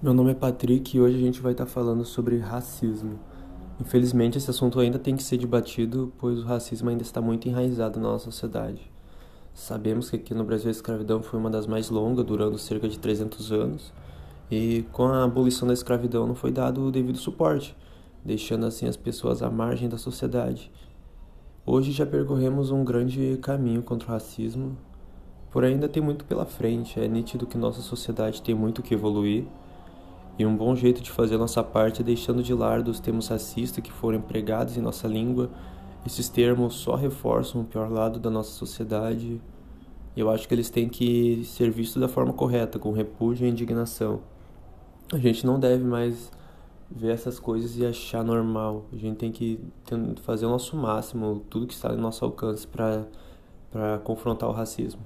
Meu nome é Patrick e hoje a gente vai estar falando sobre racismo. Infelizmente, esse assunto ainda tem que ser debatido, pois o racismo ainda está muito enraizado na nossa sociedade. Sabemos que aqui no Brasil a escravidão foi uma das mais longas, durando cerca de 300 anos, e com a abolição da escravidão não foi dado o devido suporte, deixando assim as pessoas à margem da sociedade. Hoje já percorremos um grande caminho contra o racismo, porém ainda tem muito pela frente. É nítido que nossa sociedade tem muito que evoluir e um bom jeito de fazer nossa parte é deixando de lado os termos racistas que foram empregados em nossa língua. Esses termos só reforçam o pior lado da nossa sociedade. Eu acho que eles têm que ser vistos da forma correta, com repúdio e indignação. A gente não deve mais ver essas coisas e achar normal. A gente tem que fazer o nosso máximo, tudo que está no nosso alcance para confrontar o racismo.